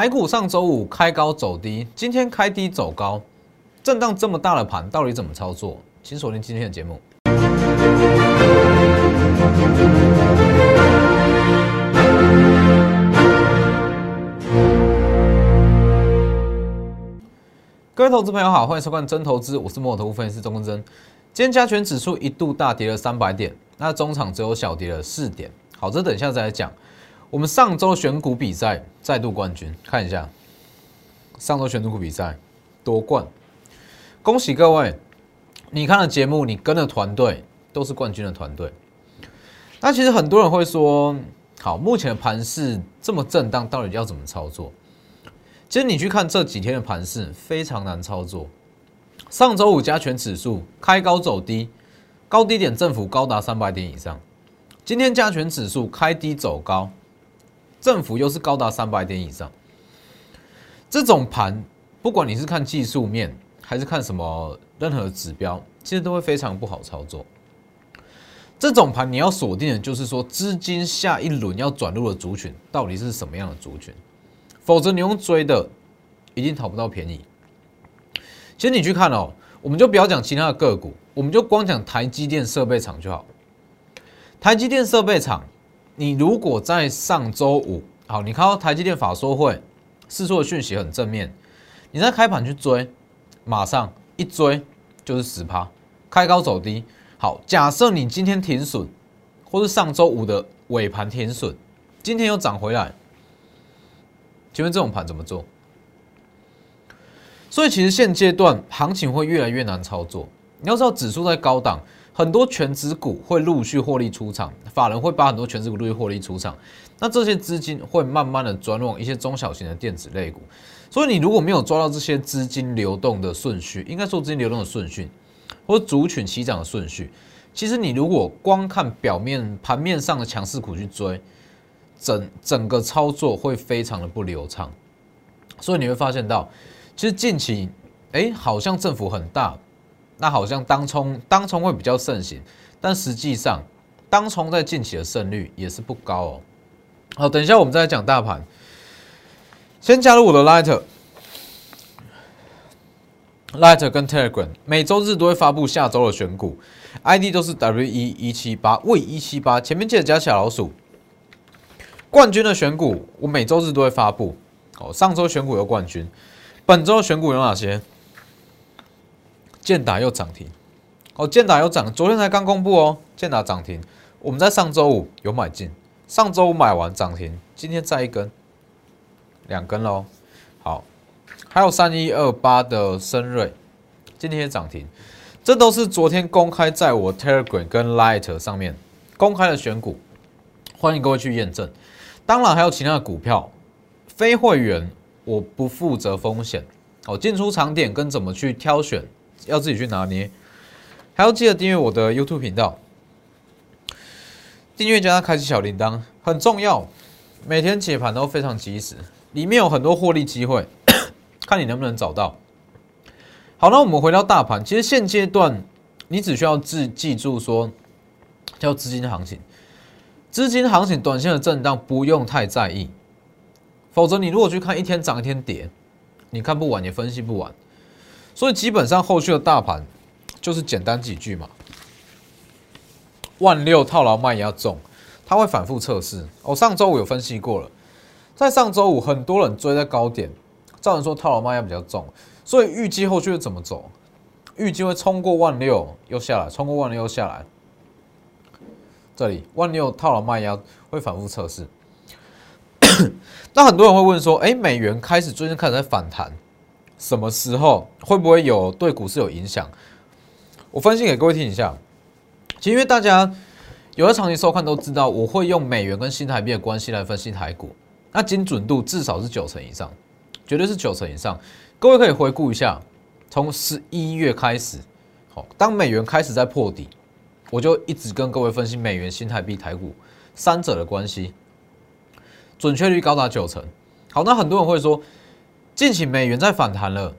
台股上周五开高走低，今天开低走高，震荡这么大的盘，到底怎么操作？请锁定今天的节目。各位投资朋友好，欢迎收看真投资，我是摩尔投资分析师钟根真。今天加权指数一度大跌了三百点，那中场只有小跌了四点。好，这等一下再来讲。我们上周选股比赛再度冠军，看一下上周选股比赛夺冠，恭喜各位！你看的节目，你跟的团队都是冠军的团队。那其实很多人会说，好，目前的盘势这么震荡，到底要怎么操作？其实你去看这几天的盘势，非常难操作。上周五加权指数开高走低，高低点振幅高达三百点以上。今天加权指数开低走高，振幅又是高达三百点以上。这种盘，不管你是看技术面，还是看什么任何指标，其实都会非常不好操作。这种盘你要锁定的就是说，资金下一轮要转入的族群到底是什么样的族群。否则你用追的，一定讨不到便宜。其实你去看哦，我们就不要讲其他的个股，我们就光讲台积电设备厂就好。台积电设备厂，你如果在上周五，好，你看到台积电法说会，试出的讯息很正面，你在开盘去追，马上一追就是十趴，开高走低。好，假设你今天停损，或是上周五的尾盘停损，今天又涨回来。请问这种盘怎么做？所以其实现阶段行情会越来越难操作。你要知道，指数在高档，很多全指股会陆续获利出场，法人会把很多全指股陆续获利出场，那这些资金会慢慢的转往一些中小型的电子类股。所以你如果没有抓到这些资金流动的顺序，应该说资金流动的顺序，或族群起涨的顺序，其实你如果光看表面盘面上的强势股去追。整整个操作会非常的不流畅，所以你会发现到，其实近期，哎，好像政府很大，那好像当冲当冲会比较盛行，但实际上当冲在近期的胜率也是不高哦。好，等一下我们再来讲大盘，先加入我的 Lighter，Lighter 跟 Telegram，每周日都会发布下周的选股，ID 都是 W 一一七八 V 一七八，前面记得加小老鼠。冠军的选股，我每周日都会发布。哦，上周选股有冠军，本周选股有哪些？建达又涨停。哦，建达又涨，昨天才刚公布哦。建达涨停，我们在上周五有买进，上周五买完涨停，今天再一根，两根喽。好，还有三一二八的深瑞，今天也涨停，这都是昨天公开在我 Telegram 跟 Light 上面公开的选股，欢迎各位去验证。当然还有其他的股票，非会员我不负责风险。哦，进出场点跟怎么去挑选，要自己去拿捏。还要记得订阅我的 YouTube 频道，订阅加上开启小铃铛很重要。每天解盘都非常及时，里面有很多获利机会，看你能不能找到。好，那我们回到大盘，其实现阶段你只需要记记住说，叫资金行情。资金行情短线的震荡不用太在意，否则你如果去看一天涨一天跌，你看不完也分析不完。所以基本上后续的大盘就是简单几句嘛。万六套牢卖压重，它会反复测试。我上周五有分析过了，在上周五很多人追在高点，照人说套牢卖压比较重，所以预计后续会怎么走？预计会冲过万六又下来，冲过万六又下来。这里万六套牢卖压会反复测试，那很多人会问说：，哎，美元开始最近开始在反弹，什么时候会不会有对股市有影响？我分析给各位听一下。其实因为大家有的长期收看都知道，我会用美元跟新台币的关系来分析台股，那精准度至少是九成以上，绝对是九成以上。各位可以回顾一下，从十一月开始，好，当美元开始在破底。我就一直跟各位分析美元、新台币、台股三者的关系，准确率高达九成。好，那很多人会说，近期美元在反弹了，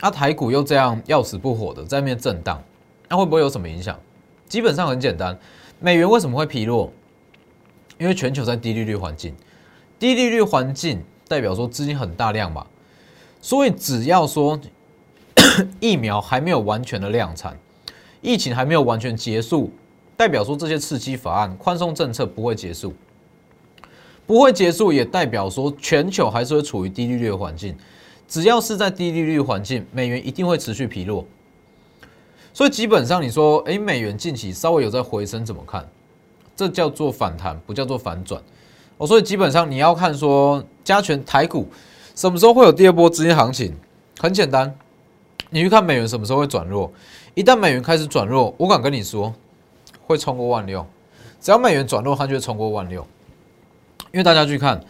那台股又这样要死不活的在面震荡，那会不会有什么影响？基本上很简单，美元为什么会疲弱？因为全球在低利率环境，低利率环境代表说资金很大量嘛。所以只要说 疫苗还没有完全的量产，疫情还没有完全结束，代表说这些刺激法案、宽松政策不会结束，不会结束也代表说全球还是会处于低利率的环境。只要是在低利率环境，美元一定会持续疲弱。所以基本上你说，哎，美元近期稍微有在回升，怎么看？这叫做反弹，不叫做反转。哦，所以基本上你要看说加权台股什么时候会有第二波资金行情？很简单，你去看美元什么时候会转弱。一旦美元开始转弱，我敢跟你说，会冲过万六。只要美元转弱，它就会冲过万六。因为大家去看，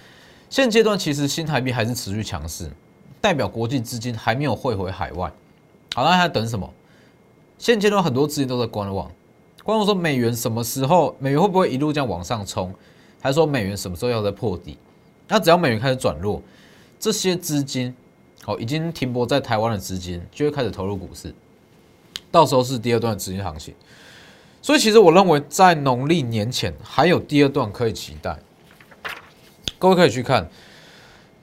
现阶段其实新台币还是持续强势，代表国际资金还没有汇回海外。好，那还等什么？现阶段很多资金都在观望，观望说美元什么时候，美元会不会一路这样往上冲？还是说美元什么时候要再破底？那只要美元开始转弱，这些资金，好，已经停泊在台湾的资金就会开始投入股市。到时候是第二段资金行情，所以其实我认为在农历年前还有第二段可以期待。各位可以去看，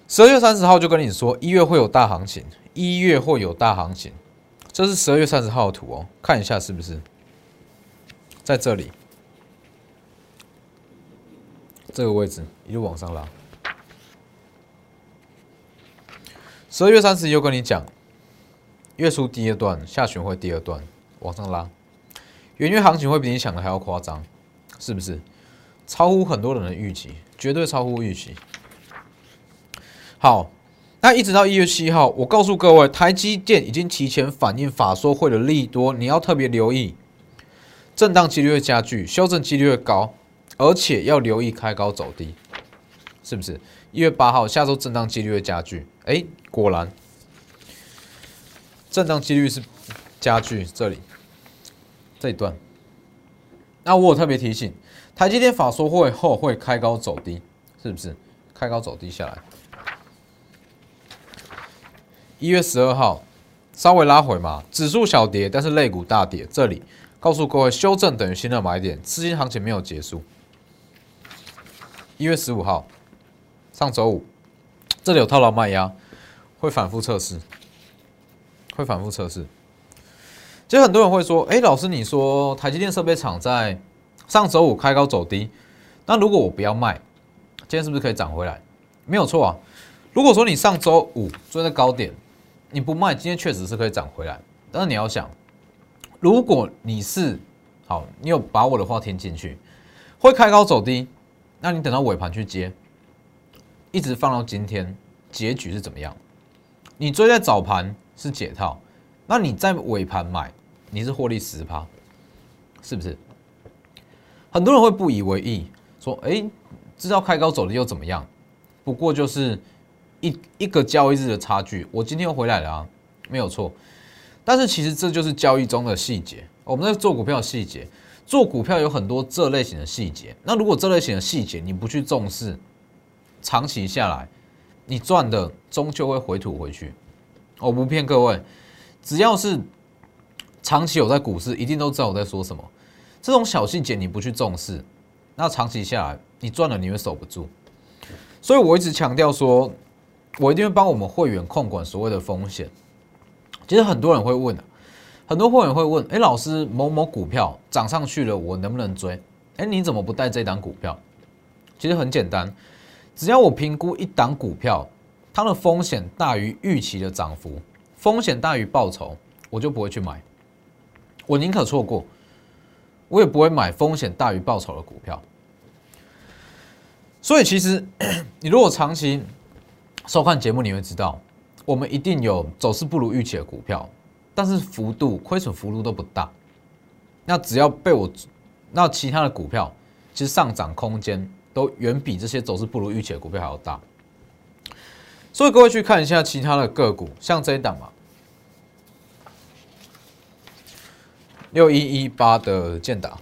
十二月三十号就跟你说一月会有大行情，一月会有大行情，这是十二月三十号的图哦，看一下是不是在这里这个位置一路往上拉。十二月三十又跟你讲。月初第二段，下旬会第二段往上拉，元月行情会比你想的还要夸张，是不是？超乎很多人的预期，绝对超乎预期。好，那一直到一月七号，我告诉各位，台积电已经提前反映法说会的利多，你要特别留意，震荡几率会加剧，修正几率会高，而且要留意开高走低，是不是？一月八号，下周震荡几率会加剧，哎，果然。震荡几率是加剧，这里这一段。那我有特别提醒，台积电法说会后会开高走低，是不是？开高走低下来。一月十二号稍微拉回嘛，指数小跌，但是类股大跌。这里告诉各位，修正等于新的买点，资金行情没有结束。一月十五号上周五，这里有套牢卖压，会反复测试。会反复测试，其实很多人会说：“哎，老师，你说台积电设备厂在上周五开高走低，那如果我不要卖，今天是不是可以涨回来？”没有错啊。如果说你上周五追在高点，你不卖，今天确实是可以涨回来。但是你要想，如果你是好，你有把我的话听进去，会开高走低，那你等到尾盘去接，一直放到今天，结局是怎么样？你追在早盘。是解套，那你在尾盘买，你是获利十趴，是不是？很多人会不以为意，说：“哎，知道开高走的又怎么样？不过就是一一个交易日的差距。我今天又回来了啊，没有错。但是其实这就是交易中的细节。我们在做股票细节，做股票有很多这类型的细节。那如果这类型的细节你不去重视，长期下来，你赚的终究会回吐回去。我不骗各位，只要是长期有在股市，一定都知道我在说什么。这种小细节你不去重视，那长期下来你赚了你会守不住。所以我一直强调说，我一定会帮我们会员控管所谓的风险。其实很多人会问很多会员会问：哎，老师，某某股票涨上去了，我能不能追？哎，你怎么不带这档股票？其实很简单，只要我评估一档股票。它的风险大于预期的涨幅，风险大于报酬，我就不会去买。我宁可错过，我也不会买风险大于报酬的股票。所以，其实 你如果长期收看节目，你会知道，我们一定有走势不如预期的股票，但是幅度亏损幅度都不大。那只要被我，那其他的股票其实上涨空间都远比这些走势不如预期的股票还要大。所以各位去看一下其他的个股，像这一档嘛，六一一八的建达，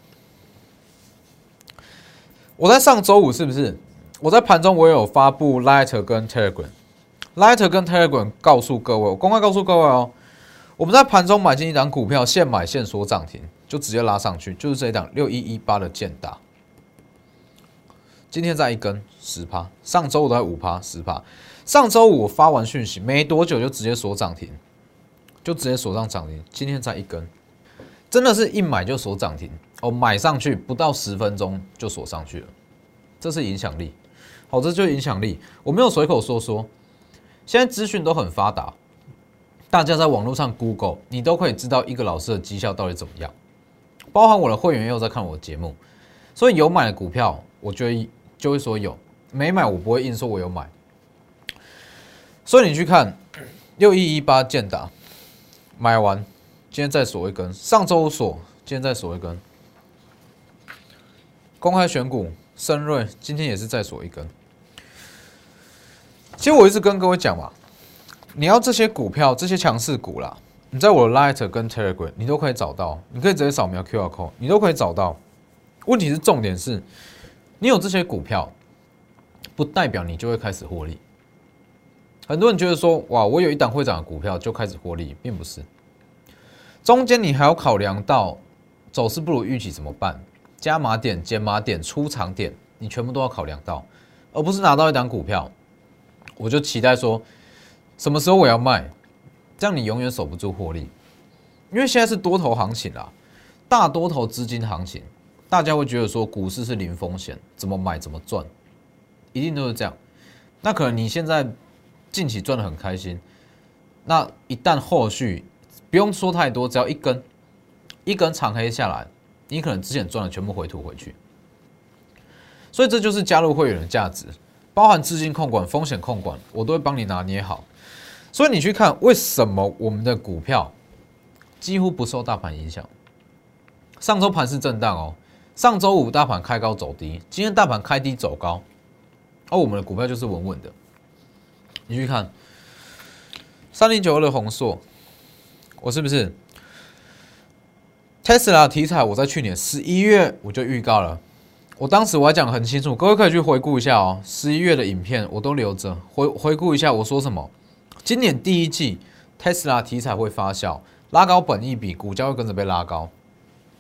我在上周五是不是？我在盘中我有发布 Lighter 跟 Telegram，Lighter 跟 Telegram 告诉各位，我公开告诉各位哦，我们在盘中买进一档股票，现买现锁涨停，就直接拉上去，就是这一档六一一八的建大。今天在一根十趴，上周五都在五趴十趴。上周五我发完讯息，没多久就直接锁涨停，就直接锁上涨停。今天再一根，真的是一买就锁涨停哦，买上去不到十分钟就锁上去了，这是影响力。好，这就是影响力。我没有随口说说，现在资讯都很发达，大家在网络上 Google，你都可以知道一个老师的绩效到底怎么样。包含我的会员也有在看我的节目，所以有买的股票，我就会就会说有；没买，我不会硬说我有买。所以你去看六一一八建达买完，今天再锁一根，上周锁，今天再锁一根。公开选股，深瑞今天也是再锁一根。其实我一直跟各位讲嘛，你要这些股票，这些强势股啦，你在我的 Light 跟 Telegram 你都可以找到，你可以直接扫描 QR code，你都可以找到。问题是重点是，你有这些股票，不代表你就会开始获利。很多人觉得说，哇，我有一档会涨的股票就开始获利，并不是。中间你还要考量到走势不如预期怎么办？加码点、减码点、出场点，你全部都要考量到，而不是拿到一档股票，我就期待说什么时候我要卖，这样你永远守不住获利。因为现在是多头行情啦，大多头资金行情，大家会觉得说股市是零风险，怎么买怎么赚，一定都是这样。那可能你现在。近期赚的很开心，那一旦后续不用说太多，只要一根一根长黑下来，你可能之前赚的全部回吐回去。所以这就是加入会员的价值，包含资金控管、风险控管，我都会帮你拿捏好。所以你去看为什么我们的股票几乎不受大盘影响。上周盘是震荡哦，上周五大盘开高走低，今天大盘开低走高，而我们的股票就是稳稳的。你去看三零九二的红硕，我是不是 Tesla 题材？我在去年十一月我就预告了，我当时我还讲很清楚，各位可以去回顾一下哦，十一月的影片我都留着，回回顾一下我说什么。今年第一季 Tesla 题材会发酵，拉高本益比，股价会跟着被拉高。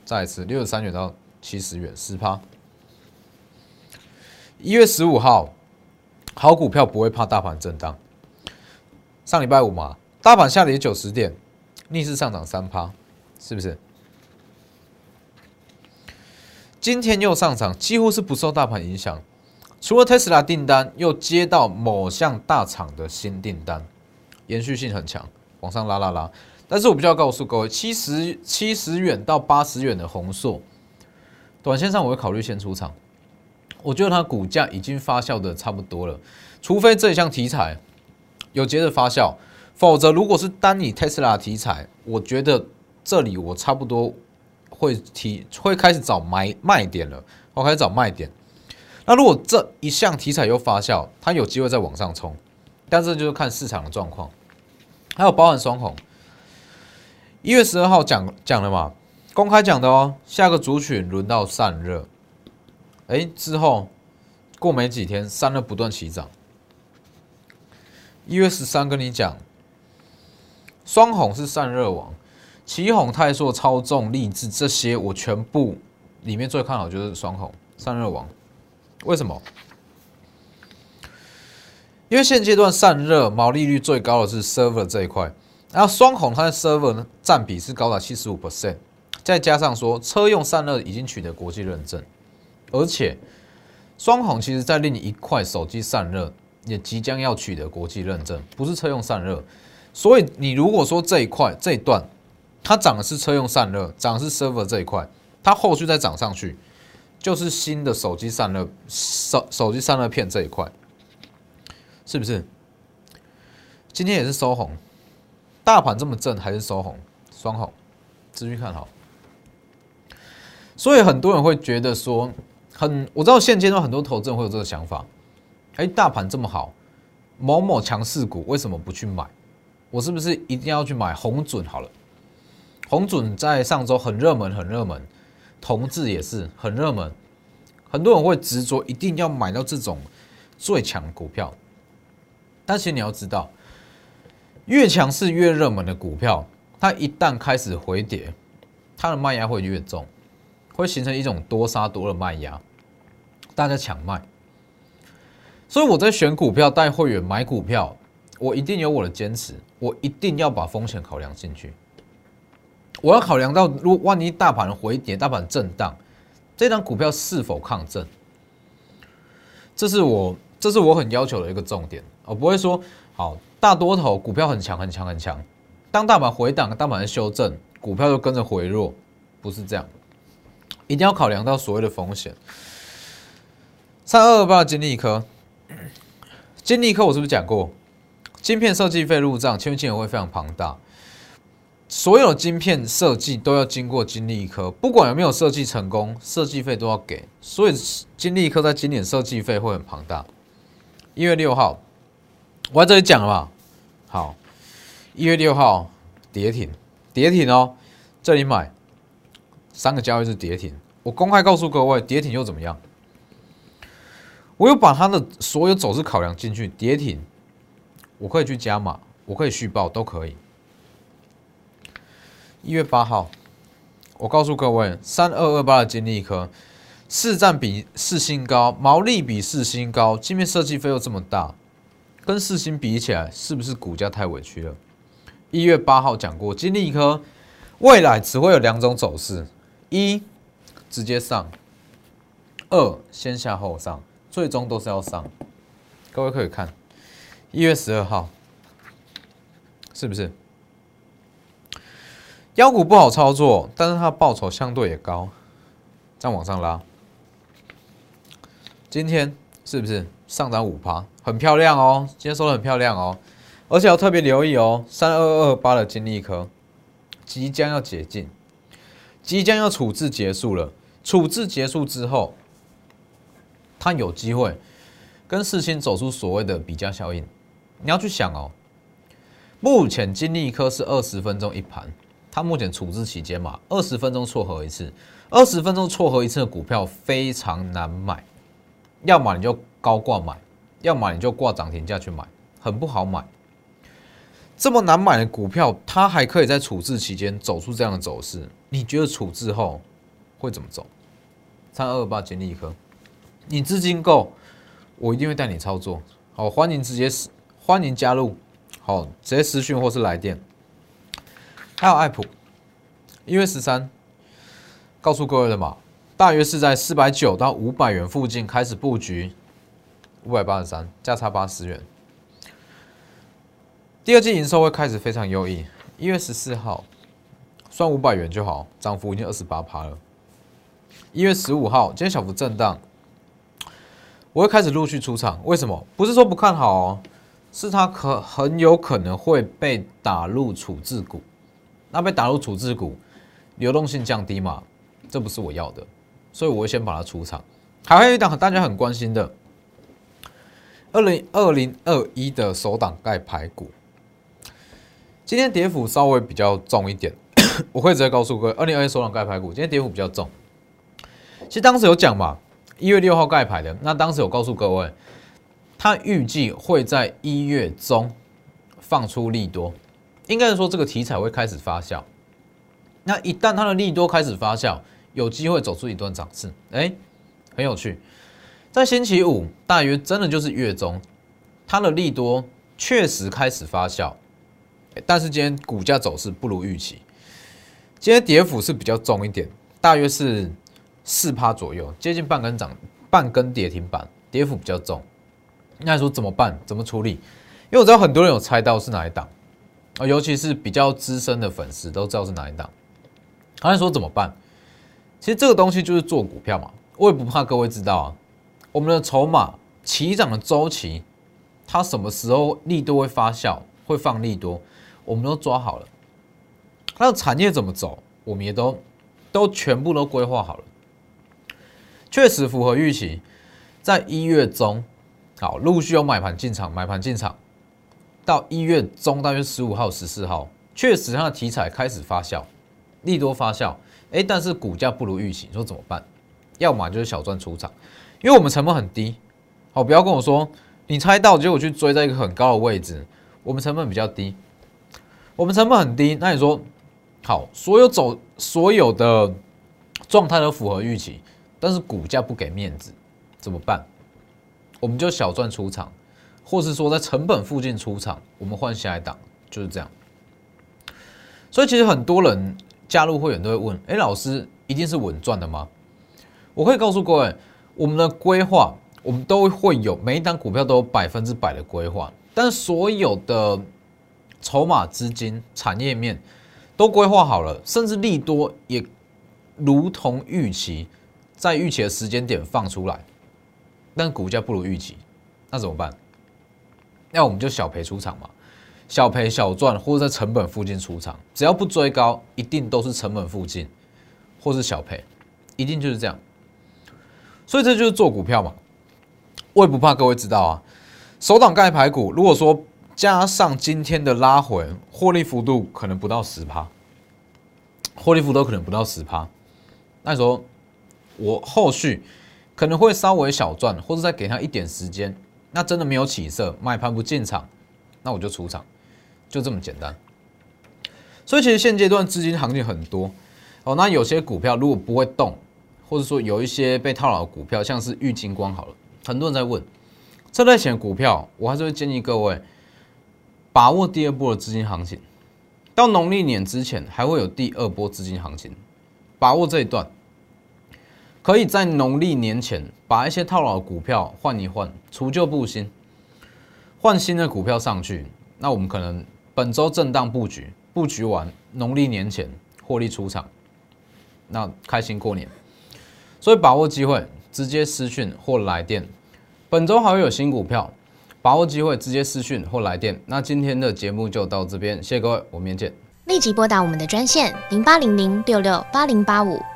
再一次六十三元到七十元，十趴。一月十五号。好股票不会怕大盘震荡。上礼拜五嘛，大盘下跌九十点，逆势上涨三趴，是不是？今天又上涨，几乎是不受大盘影响。除了特斯拉订单，又接到某项大厂的新订单，延续性很强，往上拉拉拉。但是我比较告诉各位，七十七十元到八十元的红硕，短线上我会考虑先出场。我觉得它股价已经发酵的差不多了，除非这一项题材有接着发酵，否则如果是单以特斯拉题材，我觉得这里我差不多会提会开始找买卖点了，我开始找卖点。那如果这一项题材又发酵，它有机会再往上冲，但是就是看市场的状况。还有包含双红，一月十二号讲讲了嘛，公开讲的哦，下个族群轮到散热。哎，之后过没几天，散热不断起涨。一月十三跟你讲，双红是散热王，旗红、泰硕、超重、励志这些，我全部里面最看好就是双红散热王。为什么？因为现阶段散热毛利率最高的是 server 这一块，然后双红它的 server 呢占比是高达七十五 percent，再加上说车用散热已经取得国际认证。而且，双红其实在另一块手机散热也即将要取得国际认证，不是车用散热。所以你如果说这一块这一段它涨的是车用散热，涨的是 server 这一块，它后续再涨上去，就是新的手机散热手手机散热片这一块，是不是？今天也是收红，大盘这么正还是收红，双红，继续看好。所以很多人会觉得说。很，我知道现阶段很多投资人会有这个想法，哎，大盘这么好，某某强势股为什么不去买？我是不是一定要去买红准好了？红准在上周很热门，很热门，同志也是很热门，很多人会执着一定要买到这种最强股票。但其实你要知道，越强势越热门的股票，它一旦开始回跌，它的卖压会越重。会形成一种多杀多的卖压，大家抢卖。所以我在选股票带会员买股票，我一定有我的坚持，我一定要把风险考量进去。我要考量到，如果万一大盘回跌、大盘震荡，这张股票是否抗震？这是我，这是我很要求的一个重点。我不会说，好大多头股票很强、很强、很强，当大盘回档、大盘修正，股票就跟着回落，不是这样。一定要考量到所谓的风险。三二二八金利科，金利科我是不是讲过，晶片设计费入账，签约金额会非常庞大。所有晶片设计都要经过金利科，不管有没有设计成功，设计费都要给。所以金利科在今年设计费会很庞大。一月六号，我在这里讲了嘛，好，一月六号跌停，跌停哦，这里买。三个交易日跌停，我公开告诉各位，跌停又怎么样？我有把它的所有走势考量进去，跌停，我可以去加码，我可以续报，都可以。一月八号，我告诉各位，三二二八的金利科市占比市新高，毛利比市新高，镜面设计费又这么大，跟四星比起来，是不是股价太委屈了？一月八号讲过，金利科未来只会有两种走势。一直接上，二先下后上，最终都是要上。各位可以看一月十二号，是不是？妖股不好操作，但是它报酬相对也高，再往上拉。今天是不是上涨五趴，很漂亮哦？今天收的很漂亮哦，而且要特别留意哦，三二二八的金利科即将要解禁。即将要处置结束了，处置结束之后，它有机会跟四星走出所谓的比价效应。你要去想哦，目前金利科是二十分钟一盘，它目前处置期间嘛，二十分钟撮合一次，二十分钟撮合一次的股票非常难买，要么你就高挂买，要么你就挂涨停价去买，很不好买。这么难买的股票，它还可以在处置期间走出这样的走势，你觉得处置后会怎么走？三二二八金利科，你资金够，我一定会带你操作。好，欢迎直接私欢迎加入，好，直接私讯或是来电。还有爱普，一月十三，告诉各位了嘛，大约是在四百九到五百元附近开始布局，五百八十三，价差八十元。第二季营收会开始非常优异，一月十四号算五百元就好，涨幅已经二十八趴了。一月十五号今天小幅震荡，我会开始陆续出场。为什么？不是说不看好哦，是它可很有可能会被打入处置股。那被打入处置股，流动性降低嘛？这不是我要的，所以我会先把它出场。还有一档大家很关心的，二零二零二一的首档盖牌股。今天跌幅稍微比较重一点，我会直接告诉各位，二零二一首档盖牌股今天跌幅比较重。其实当时有讲嘛，一月六号盖牌的，那当时有告诉各位，他预计会在一月中放出利多，应该是说这个题材会开始发酵。那一旦它的利多开始发酵，有机会走出一段涨势，哎，很有趣。在星期五，大约真的就是月中，它的利多确实开始发酵。但是今天股价走势不如预期，今天跌幅是比较重一点，大约是四趴左右，接近半根涨，半根跌停板，跌幅比较重。那说怎么办？怎么处理？因为我知道很多人有猜到是哪一档啊，尤其是比较资深的粉丝都知道是哪一档。他说怎么办？其实这个东西就是做股票嘛，我也不怕各位知道啊。我们的筹码起涨的周期，它什么时候利多会发酵，会放利多？我们都抓好了，它的产业怎么走，我们也都都全部都规划好了，确实符合预期。在一月中，好，陆续有买盘进场，买盘进场，到一月中大约十五号、十四号，确实它的题材开始发酵，利多发酵，哎，但是股价不如预期，你说怎么办？要么就是小赚出场，因为我们成本很低，好，不要跟我说你猜到，结果去追在一个很高的位置，我们成本比较低。我们成本很低，那你说好，所有走所有的状态都符合预期，但是股价不给面子，怎么办？我们就小赚出场，或是说在成本附近出场，我们换下一档，就是这样。所以其实很多人加入会员都会问：哎，老师一定是稳赚的吗？我可以告诉各位，我们的规划，我们都会有每一单股票都有百分之百的规划，但所有的筹码、资金、产业面都规划好了，甚至利多也如同预期，在预期的时间点放出来。但股价不如预期，那怎么办？那我们就小赔出场嘛，小赔小赚，或者在成本附近出场，只要不追高，一定都是成本附近，或是小赔，一定就是这样。所以这就是做股票嘛，我也不怕各位知道啊。首档盖排骨，如果说加上今天的拉回，获利幅度可能不到十趴，获利幅度可能不到十趴，那时候我后续。可能会稍微小赚，或者再给他一点时间，那真的没有起色，卖盘不进场，那我就出场，就这么简单。所以其实现阶段资金行情很多。哦，那有些股票如果不会动，或者说有一些被套牢的股票，像是玉金光好了，很多人在问。这类型的股票，我还是会建议各位把握第二波的资金行情，到农历年之前还会有第二波资金行情，把握这一段。可以在农历年前把一些套牢的股票换一换，除旧布新，换新的股票上去。那我们可能本周震荡布局，布局完农历年前获利出场，那开心过年。所以把握机会，直接私讯或来电。本周还会有新股票，把握机会直接私讯或来电。那今天的节目就到这边，谢谢各位，我们明天见。立即拨打我们的专线零八零零六六八零八五。